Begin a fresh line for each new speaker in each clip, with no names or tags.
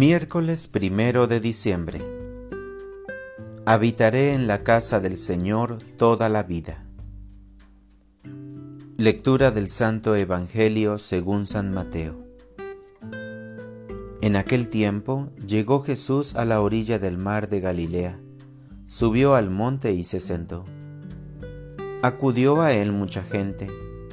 Miércoles primero de diciembre. Habitaré en la casa del Señor toda la vida. Lectura del Santo Evangelio según San Mateo. En aquel tiempo llegó Jesús a la orilla del mar de Galilea, subió al monte y se sentó. Acudió a él mucha gente,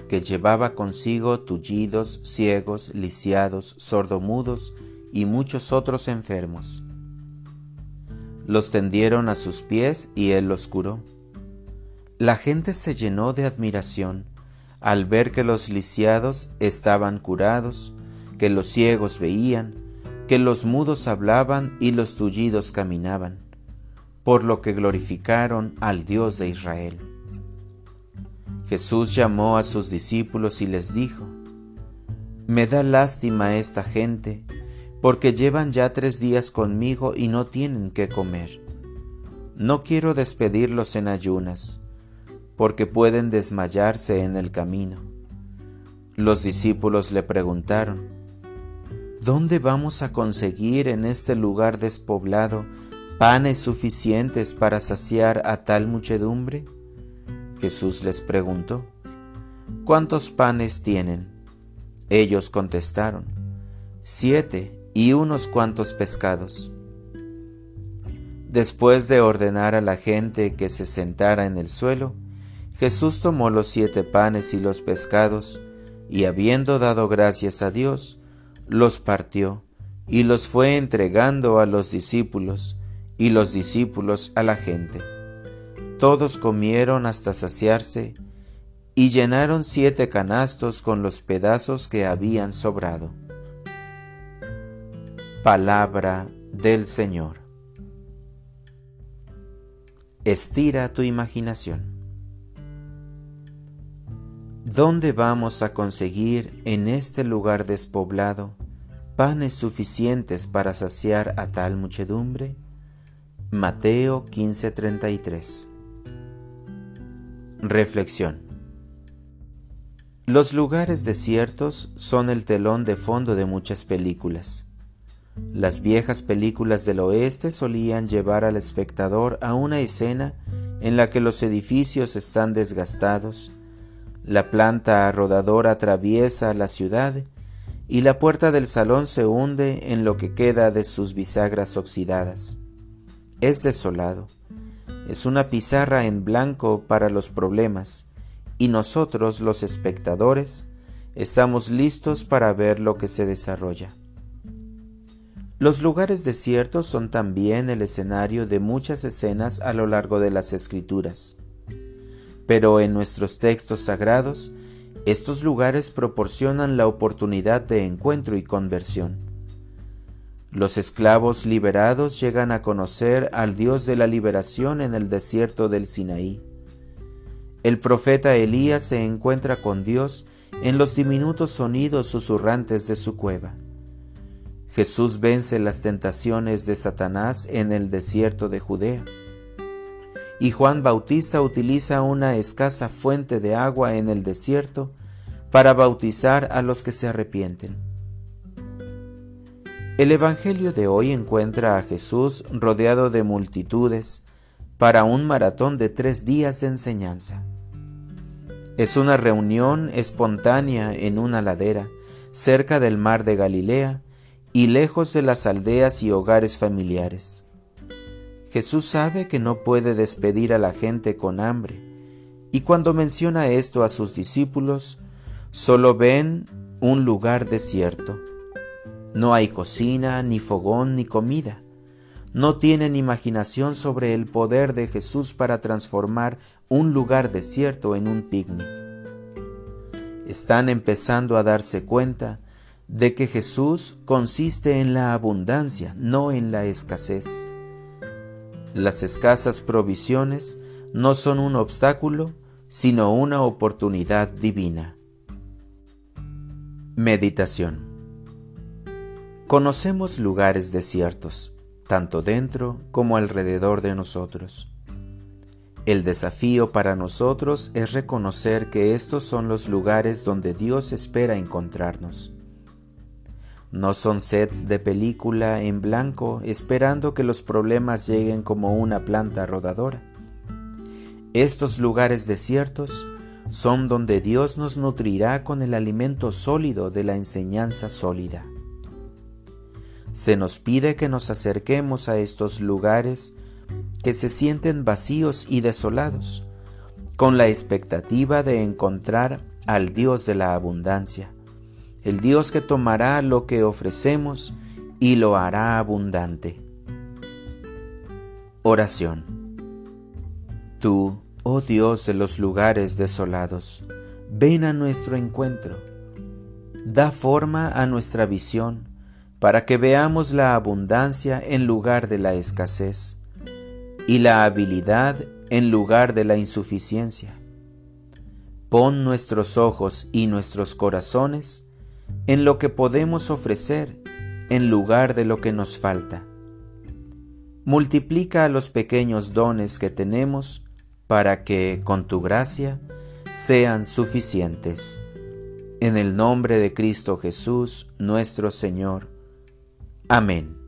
que llevaba consigo tullidos, ciegos, lisiados, sordomudos, y muchos otros enfermos. Los tendieron a sus pies y él los curó. La gente se llenó de admiración al ver que los lisiados estaban curados, que los ciegos veían, que los mudos hablaban y los tullidos caminaban, por lo que glorificaron al Dios de Israel. Jesús llamó a sus discípulos y les dijo, Me da lástima esta gente, porque llevan ya tres días conmigo y no tienen que comer. No quiero despedirlos en ayunas, porque pueden desmayarse en el camino. Los discípulos le preguntaron, ¿Dónde vamos a conseguir en este lugar despoblado panes suficientes para saciar a tal muchedumbre? Jesús les preguntó, ¿cuántos panes tienen? Ellos contestaron, siete y unos cuantos pescados. Después de ordenar a la gente que se sentara en el suelo, Jesús tomó los siete panes y los pescados, y habiendo dado gracias a Dios, los partió y los fue entregando a los discípulos, y los discípulos a la gente. Todos comieron hasta saciarse, y llenaron siete canastos con los pedazos que habían sobrado. Palabra del Señor. Estira tu imaginación. ¿Dónde vamos a conseguir en este lugar despoblado panes suficientes para saciar a tal muchedumbre? Mateo 15:33 Reflexión Los lugares desiertos son el telón de fondo de muchas películas. Las viejas películas del oeste solían llevar al espectador a una escena en la que los edificios están desgastados, la planta rodadora atraviesa la ciudad y la puerta del salón se hunde en lo que queda de sus bisagras oxidadas. Es desolado, es una pizarra en blanco para los problemas, y nosotros los espectadores estamos listos para ver lo que se desarrolla. Los lugares desiertos son también el escenario de muchas escenas a lo largo de las escrituras. Pero en nuestros textos sagrados, estos lugares proporcionan la oportunidad de encuentro y conversión. Los esclavos liberados llegan a conocer al Dios de la liberación en el desierto del Sinaí. El profeta Elías se encuentra con Dios en los diminutos sonidos susurrantes de su cueva. Jesús vence las tentaciones de Satanás en el desierto de Judea. Y Juan Bautista utiliza una escasa fuente de agua en el desierto para bautizar a los que se arrepienten. El Evangelio de hoy encuentra a Jesús rodeado de multitudes para un maratón de tres días de enseñanza. Es una reunión espontánea en una ladera cerca del mar de Galilea y lejos de las aldeas y hogares familiares. Jesús sabe que no puede despedir a la gente con hambre, y cuando menciona esto a sus discípulos, solo ven un lugar desierto. No hay cocina, ni fogón, ni comida. No tienen imaginación sobre el poder de Jesús para transformar un lugar desierto en un picnic. Están empezando a darse cuenta de que Jesús consiste en la abundancia, no en la escasez. Las escasas provisiones no son un obstáculo, sino una oportunidad divina. Meditación Conocemos lugares desiertos, tanto dentro como alrededor de nosotros. El desafío para nosotros es reconocer que estos son los lugares donde Dios espera encontrarnos. No son sets de película en blanco esperando que los problemas lleguen como una planta rodadora. Estos lugares desiertos son donde Dios nos nutrirá con el alimento sólido de la enseñanza sólida. Se nos pide que nos acerquemos a estos lugares que se sienten vacíos y desolados, con la expectativa de encontrar al Dios de la abundancia, el Dios que tomará lo que ofrecemos y lo hará abundante. Oración. Tú, oh Dios de los lugares desolados, ven a nuestro encuentro. Da forma a nuestra visión para que veamos la abundancia en lugar de la escasez y la habilidad en lugar de la insuficiencia. Pon nuestros ojos y nuestros corazones en lo que podemos ofrecer en lugar de lo que nos falta. Multiplica los pequeños dones que tenemos para que, con tu gracia, sean suficientes. En el nombre de Cristo Jesús, nuestro Señor. Amén.